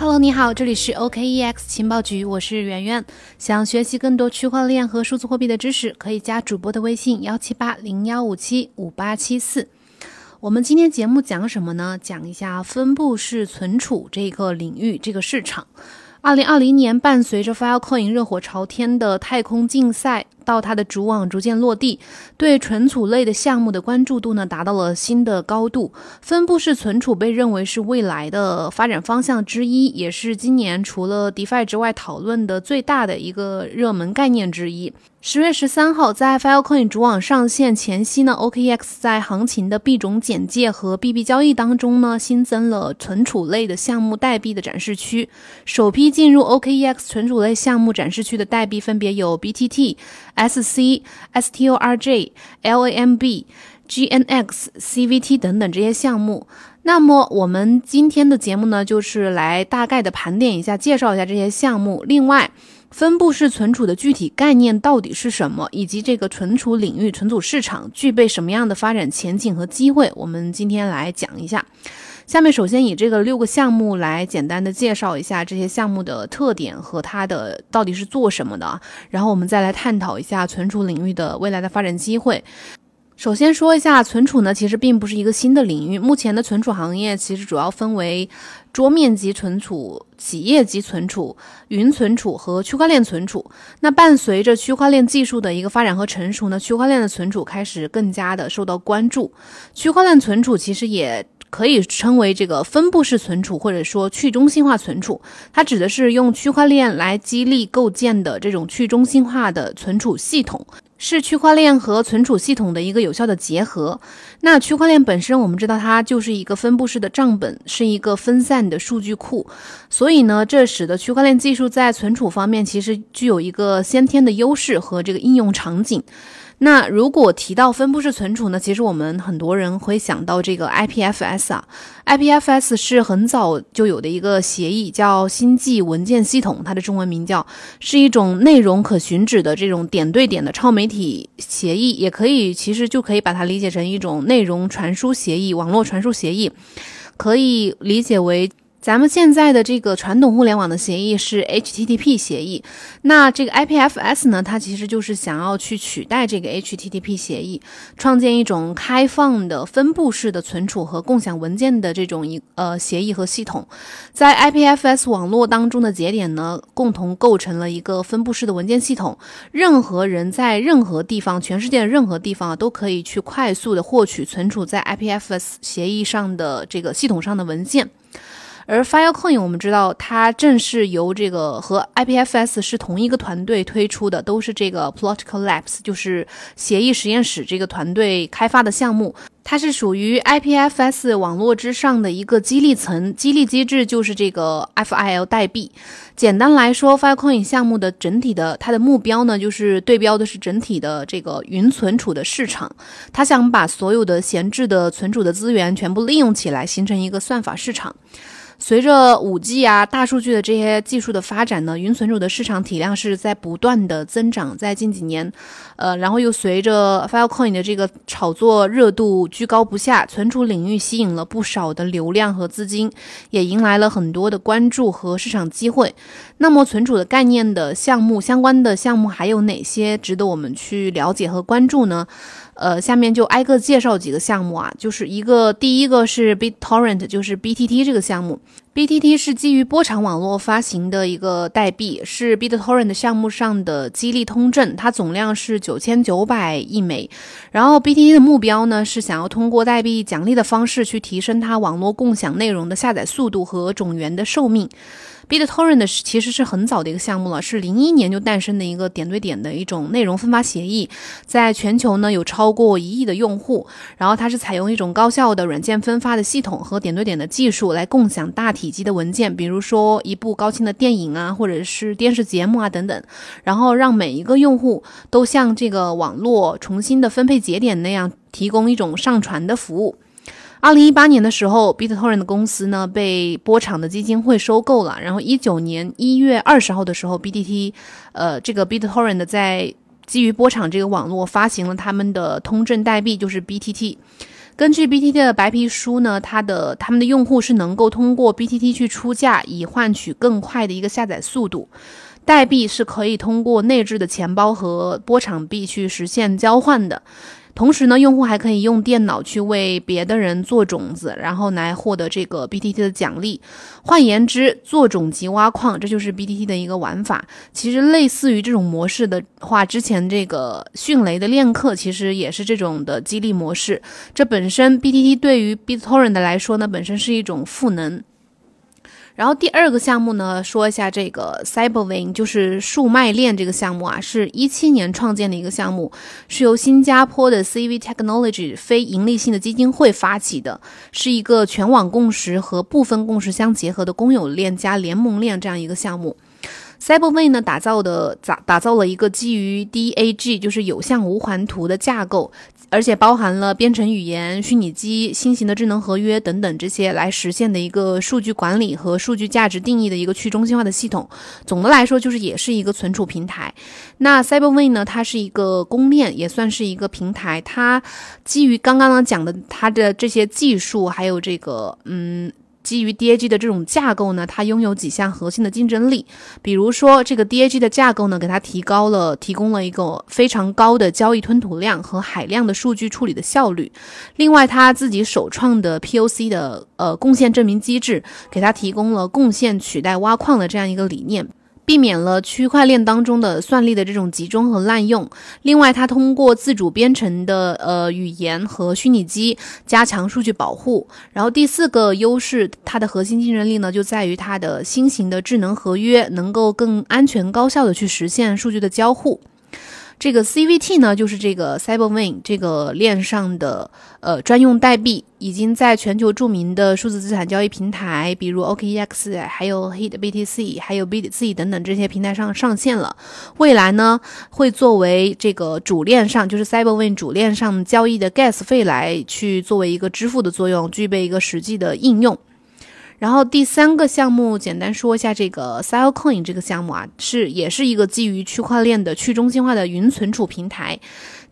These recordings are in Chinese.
Hello，你好，这里是 OKEX 情报局，我是圆圆。想学习更多区块链和数字货币的知识，可以加主播的微信幺七八零幺五七五八七四。我们今天节目讲什么呢？讲一下分布式存储这个领域这个市场。二零二零年，伴随着 Filecoin 热火朝天的太空竞赛。到它的主网逐渐落地，对存储类的项目的关注度呢达到了新的高度。分布式存储被认为是未来的发展方向之一，也是今年除了 DeFi 之外讨论的最大的一个热门概念之一。十月十三号，在 Filecoin 主网上线前夕呢，OKX 在行情的币种简介和币币交易当中呢，新增了存储类的项目代币的展示区。首批进入 OKX 存储类项目展示区的代币分别有 BTT。S C S T O R J L A M B G N X C V T 等等这些项目。那么我们今天的节目呢，就是来大概的盘点一下，介绍一下这些项目。另外，分布式存储的具体概念到底是什么，以及这个存储领域、存储市场具备什么样的发展前景和机会，我们今天来讲一下。下面首先以这个六个项目来简单的介绍一下这些项目的特点和它的到底是做什么的，然后我们再来探讨一下存储领域的未来的发展机会。首先说一下存储呢，其实并不是一个新的领域，目前的存储行业其实主要分为桌面级存储、企业级存储、云存储和区块链存储。那伴随着区块链技术的一个发展和成熟呢，区块链的存储开始更加的受到关注。区块链存储其实也。可以称为这个分布式存储，或者说去中心化存储。它指的是用区块链来激励构建的这种去中心化的存储系统，是区块链和存储系统的一个有效的结合。那区块链本身，我们知道它就是一个分布式的账本，是一个分散的数据库。所以呢，这使得区块链技术在存储方面其实具有一个先天的优势和这个应用场景。那如果提到分布式存储呢？其实我们很多人会想到这个 IPFS 啊，IPFS 是很早就有的一个协议，叫星际文件系统，它的中文名叫，是一种内容可寻址的这种点对点的超媒体协议，也可以其实就可以把它理解成一种内容传输协议、网络传输协议，可以理解为。咱们现在的这个传统互联网的协议是 HTTP 协议，那这个 IPFS 呢，它其实就是想要去取代这个 HTTP 协议，创建一种开放的分布式的存储和共享文件的这种一呃协议和系统，在 IPFS 网络当中的节点呢，共同构成了一个分布式的文件系统，任何人在任何地方，全世界的任何地方啊都可以去快速的获取存储在 IPFS 协议上的这个系统上的文件。而 Filecoin 我们知道，它正是由这个和 IPFS 是同一个团队推出的，都是这个 Plotco Labs，就是协议实验室这个团队开发的项目。它是属于 IPFS 网络之上的一个激励层，激励机制就是这个 FIL 代币。简单来说，Filecoin 项目的整体的它的目标呢，就是对标的是整体的这个云存储的市场。它想把所有的闲置的存储的资源全部利用起来，形成一个算法市场。随着五 G 啊、大数据的这些技术的发展呢，云存储的市场体量是在不断的增长。在近几年，呃，然后又随着 Filecoin 的这个炒作热度居高不下，存储领域吸引了不少的流量和资金，也迎来了很多的关注和市场机会。那么，存储的概念的项目相关的项目还有哪些值得我们去了解和关注呢？呃，下面就挨个介绍几个项目啊，就是一个第一个是 BitTorrent，就是 BTT 这个项目。BTT 是基于波长网络发行的一个代币，是 BitTorrent 项目上的激励通证，它总量是九千九百亿枚。然后 BTT 的目标呢，是想要通过代币奖励的方式去提升它网络共享内容的下载速度和种源的寿命。BitTorrent 是其实是很早的一个项目了，是零一年就诞生的一个点对点的一种内容分发协议，在全球呢有超过一亿的用户。然后它是采用一种高效的软件分发的系统和点对点的技术来共享大体积的文件，比如说一部高清的电影啊，或者是电视节目啊等等，然后让每一个用户都像这个网络重新的分配节点那样提供一种上传的服务。二零一八年的时候，BitTorrent 的公司呢被波场的基金会收购了。然后一九年一月二十号的时候，BTT，呃，这个 BitTorrent 在基于波场这个网络发行了他们的通证代币，就是 BTT。根据 BTT 的白皮书呢，它的他们的用户是能够通过 BTT 去出价，以换取更快的一个下载速度。代币是可以通过内置的钱包和波场币去实现交换的。同时呢，用户还可以用电脑去为别的人做种子，然后来获得这个 BTT 的奖励。换言之，做种及挖矿，这就是 BTT 的一个玩法。其实类似于这种模式的话，之前这个迅雷的链客其实也是这种的激励模式。这本身 BTT 对于 BitTorrent 来说呢，本身是一种赋能。然后第二个项目呢，说一下这个 cyber win 就是数脉链这个项目啊，是一七年创建的一个项目，是由新加坡的 CV Technology 非盈利性的基金会发起的，是一个全网共识和部分共识相结合的公有链加联盟链这样一个项目。cyber win 呢，打造的打打造了一个基于 DAG，就是有向无环图的架构。而且包含了编程语言、虚拟机、新型的智能合约等等这些来实现的一个数据管理和数据价值定义的一个去中心化的系统。总的来说，就是也是一个存储平台。那 CyberWay 呢，它是一个公链，也算是一个平台。它基于刚刚呢讲的它的这些技术，还有这个嗯。基于 DAG 的这种架构呢，它拥有几项核心的竞争力。比如说，这个 DAG 的架构呢，给它提高了、提供了一个非常高的交易吞吐量和海量的数据处理的效率。另外，它自己首创的 POC 的呃贡献证明机制，给它提供了贡献取代挖矿的这样一个理念。避免了区块链当中的算力的这种集中和滥用。另外，它通过自主编程的呃语言和虚拟机加强数据保护。然后第四个优势，它的核心竞争力呢，就在于它的新型的智能合约能够更安全高效的去实现数据的交互。这个 CVT 呢，就是这个 Cyberwin 这个链上的呃专用代币，已经在全球著名的数字资产交易平台，比如 OKEX，还有 HitBTC，还有 BTC 等等这些平台上上线了。未来呢，会作为这个主链上，就是 Cyberwin 主链上交易的 Gas 费来去作为一个支付的作用，具备一个实际的应用。然后第三个项目，简单说一下这个 Silecoin 这个项目啊，是也是一个基于区块链的去中心化的云存储平台。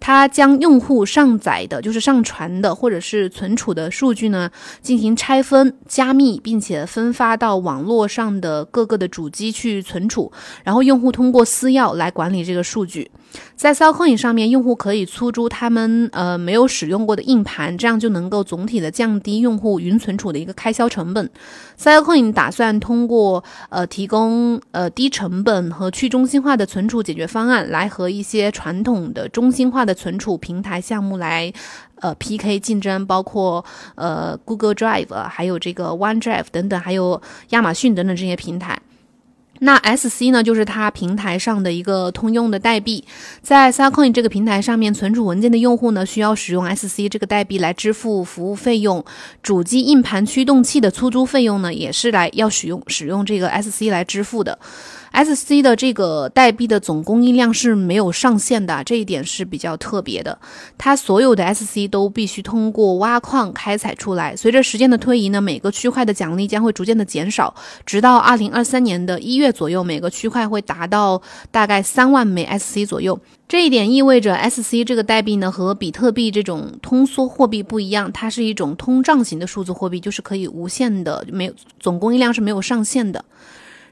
它将用户上载的，就是上传的或者是存储的数据呢，进行拆分、加密，并且分发到网络上的各个的主机去存储，然后用户通过私钥来管理这个数据。在 s i l c o i n 上面，用户可以出租他们呃没有使用过的硬盘，这样就能够总体的降低用户云存储的一个开销成本。s i l c o i n 打算通过呃提供呃低成本和去中心化的存储解决方案，来和一些传统的中心化的存储平台项目来呃 PK 竞争，包括呃 Google Drive，还有这个 OneDrive 等等，还有亚马逊等等这些平台。那 SC 呢，就是它平台上的一个通用的代币，在 s a c o i n 这个平台上面存储文件的用户呢，需要使用 SC 这个代币来支付服务费用，主机硬盘驱动器的出租费用呢，也是来要使用使用这个 SC 来支付的。SC 的这个代币的总供应量是没有上限的，这一点是比较特别的。它所有的 SC 都必须通过挖矿开采出来。随着时间的推移呢，每个区块的奖励将会逐渐的减少，直到二零二三年的一月左右，每个区块会达到大概三万枚 SC 左右。这一点意味着 SC 这个代币呢和比特币这种通缩货币不一样，它是一种通胀型的数字货币，就是可以无限的，没有总供应量是没有上限的。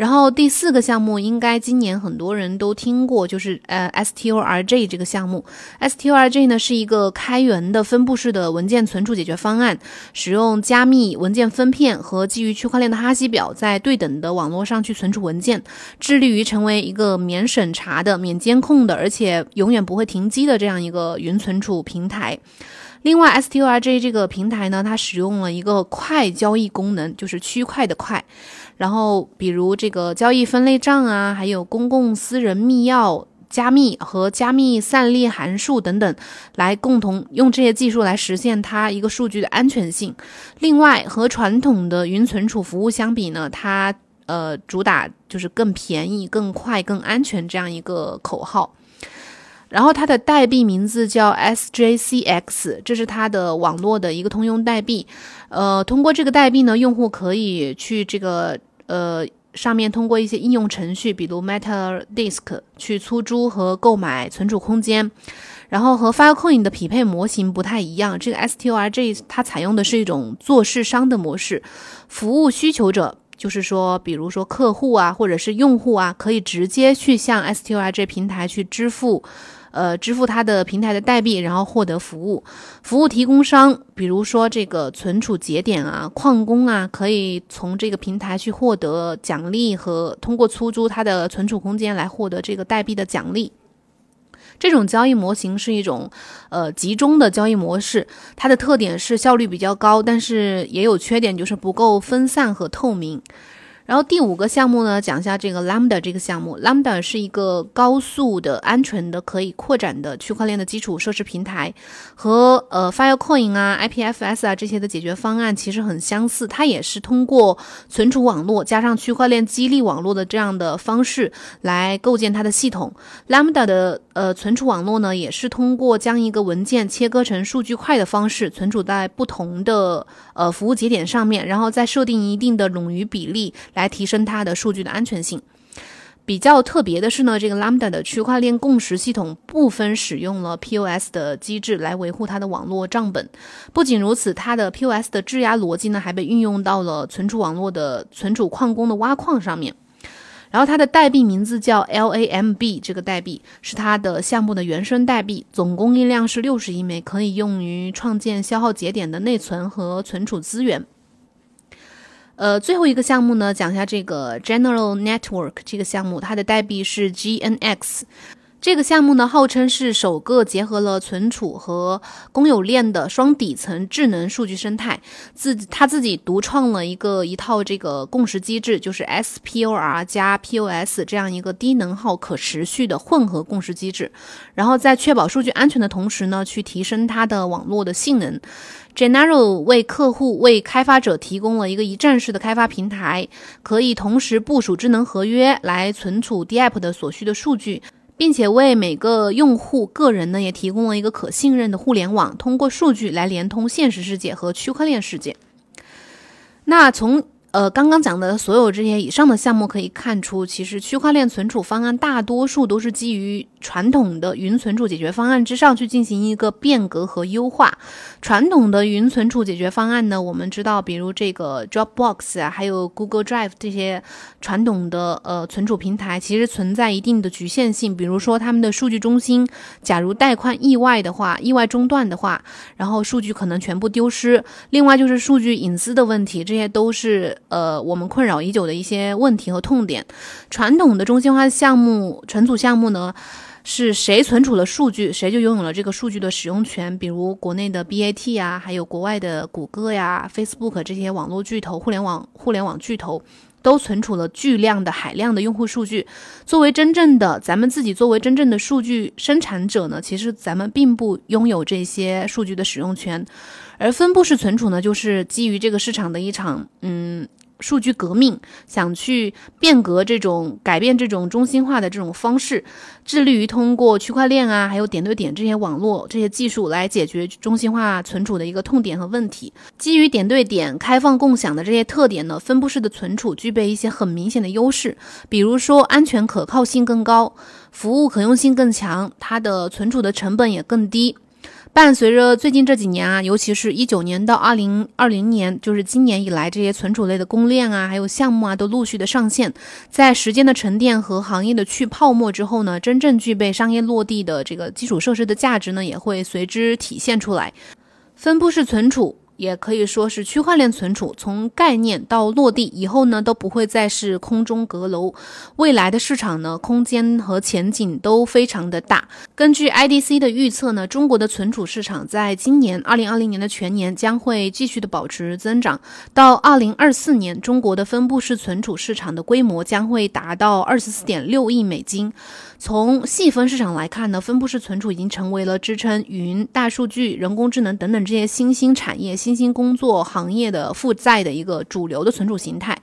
然后第四个项目应该今年很多人都听过，就是呃 STORJ 这个项目。STORJ 呢是一个开源的分布式的文件存储解决方案，使用加密文件分片和基于区块链的哈希表，在对等的网络上去存储文件，致力于成为一个免审查的、免监控的，而且永远不会停机的这样一个云存储平台。另外，STORJ 这个平台呢，它使用了一个快交易功能，就是区块的快。然后，比如这个交易分类账啊，还有公共私人密钥加密和加密散列函数等等，来共同用这些技术来实现它一个数据的安全性。另外，和传统的云存储服务相比呢，它呃主打就是更便宜、更快、更安全这样一个口号。然后它的代币名字叫 SJCX，这是它的网络的一个通用代币。呃，通过这个代币呢，用户可以去这个。呃，上面通过一些应用程序，比如 MetaDisk 去出租和购买存储空间，然后和 Filecoin 的匹配模型不太一样，这个 STORJ 它采用的是一种做市商的模式，服务需求者，就是说，比如说客户啊，或者是用户啊，可以直接去向 STORJ 平台去支付。呃，支付它的平台的代币，然后获得服务。服务提供商，比如说这个存储节点啊、矿工啊，可以从这个平台去获得奖励和通过出租它的存储空间来获得这个代币的奖励。这种交易模型是一种呃集中的交易模式，它的特点是效率比较高，但是也有缺点，就是不够分散和透明。然后第五个项目呢，讲一下这个 Lambda 这个项目。Lambda 是一个高速的、安全的、可以扩展的区块链的基础设施平台，和呃 Filecoin 啊、IPFS 啊这些的解决方案其实很相似。它也是通过存储网络加上区块链激励网络的这样的方式来构建它的系统。Lambda 的呃存储网络呢，也是通过将一个文件切割成数据块的方式存储在不同的呃服务节点上面，然后再设定一定的冗余比例。来来提升它的数据的安全性。比较特别的是呢，这个 Lambda 的区块链共识系统部分使用了 POS 的机制来维护它的网络账本。不仅如此，它的 POS 的质押逻辑呢，还被运用到了存储网络的存储矿工的挖矿上面。然后它的代币名字叫 LAMB，这个代币是它的项目的原生代币，总供应量是六十亿枚，可以用于创建消耗节点的内存和存储资源。呃，最后一个项目呢，讲一下这个 General Network 这个项目，它的代币是 GNX。这个项目呢，号称是首个结合了存储和公有链的双底层智能数据生态。自己他自己独创了一个一套这个共识机制，就是 SPOR 加 POS 这样一个低能耗可持续的混合共识机制。然后在确保数据安全的同时呢，去提升它的网络的性能。General 为客户为开发者提供了一个一站式的开发平台，可以同时部署智能合约来存储 DApp 的所需的数据。并且为每个用户个人呢，也提供了一个可信任的互联网，通过数据来联通现实世界和区块链世界。那从呃，刚刚讲的所有这些以上的项目可以看出，其实区块链存储方案大多数都是基于传统的云存储解决方案之上去进行一个变革和优化。传统的云存储解决方案呢，我们知道，比如这个 Dropbox 啊，还有 Google Drive 这些传统的呃存储平台，其实存在一定的局限性。比如说，他们的数据中心，假如带宽意外的话，意外中断的话，然后数据可能全部丢失。另外就是数据隐私的问题，这些都是。呃，我们困扰已久的一些问题和痛点。传统的中心化项目存储项目呢，是谁存储了数据，谁就拥有了这个数据的使用权。比如国内的 BAT 啊，还有国外的谷歌呀、Facebook 这些网络巨头、互联网互联网巨头，都存储了巨量的海量的用户数据。作为真正的咱们自己，作为真正的数据生产者呢，其实咱们并不拥有这些数据的使用权。而分布式存储呢，就是基于这个市场的一场嗯。数据革命，想去变革这种改变这种中心化的这种方式，致力于通过区块链啊，还有点对点这些网络这些技术来解决中心化存储的一个痛点和问题。基于点对点、开放共享的这些特点呢，分布式的存储具备一些很明显的优势，比如说安全可靠性更高，服务可用性更强，它的存储的成本也更低。伴随着最近这几年啊，尤其是一九年到二零二零年，就是今年以来，这些存储类的公链啊，还有项目啊，都陆续的上线。在时间的沉淀和行业的去泡沫之后呢，真正具备商业落地的这个基础设施的价值呢，也会随之体现出来。分布式存储。也可以说是区块链存储，从概念到落地以后呢，都不会再是空中阁楼。未来的市场呢，空间和前景都非常的大。根据 IDC 的预测呢，中国的存储市场在今年二零二零年的全年将会继续的保持增长。到二零二四年，中国的分布式存储市场的规模将会达到二十四点六亿美金。从细分市场来看呢，分布式存储已经成为了支撑云、大数据、人工智能等等这些新兴产业新。新兴工作行业的负债的一个主流的存储形态。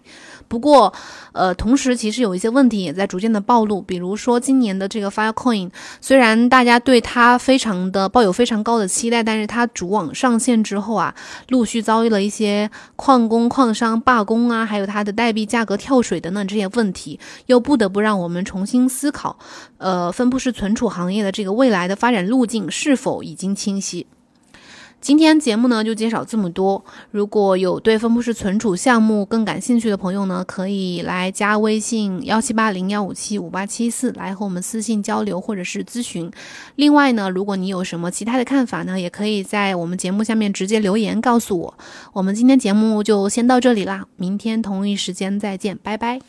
不过，呃，同时其实有一些问题也在逐渐的暴露，比如说今年的这个 Filecoin，虽然大家对它非常的抱有非常高的期待，但是它主网上线之后啊，陆续遭遇了一些矿工、矿商罢工啊，还有它的代币价格跳水等等这些问题，又不得不让我们重新思考，呃，分布式存储行业的这个未来的发展路径是否已经清晰。今天节目呢就介绍这么多。如果有对分布式存储项目更感兴趣的朋友呢，可以来加微信幺七八零幺五七五八七四来和我们私信交流或者是咨询。另外呢，如果你有什么其他的看法呢，也可以在我们节目下面直接留言告诉我。我们今天节目就先到这里啦，明天同一时间再见，拜拜。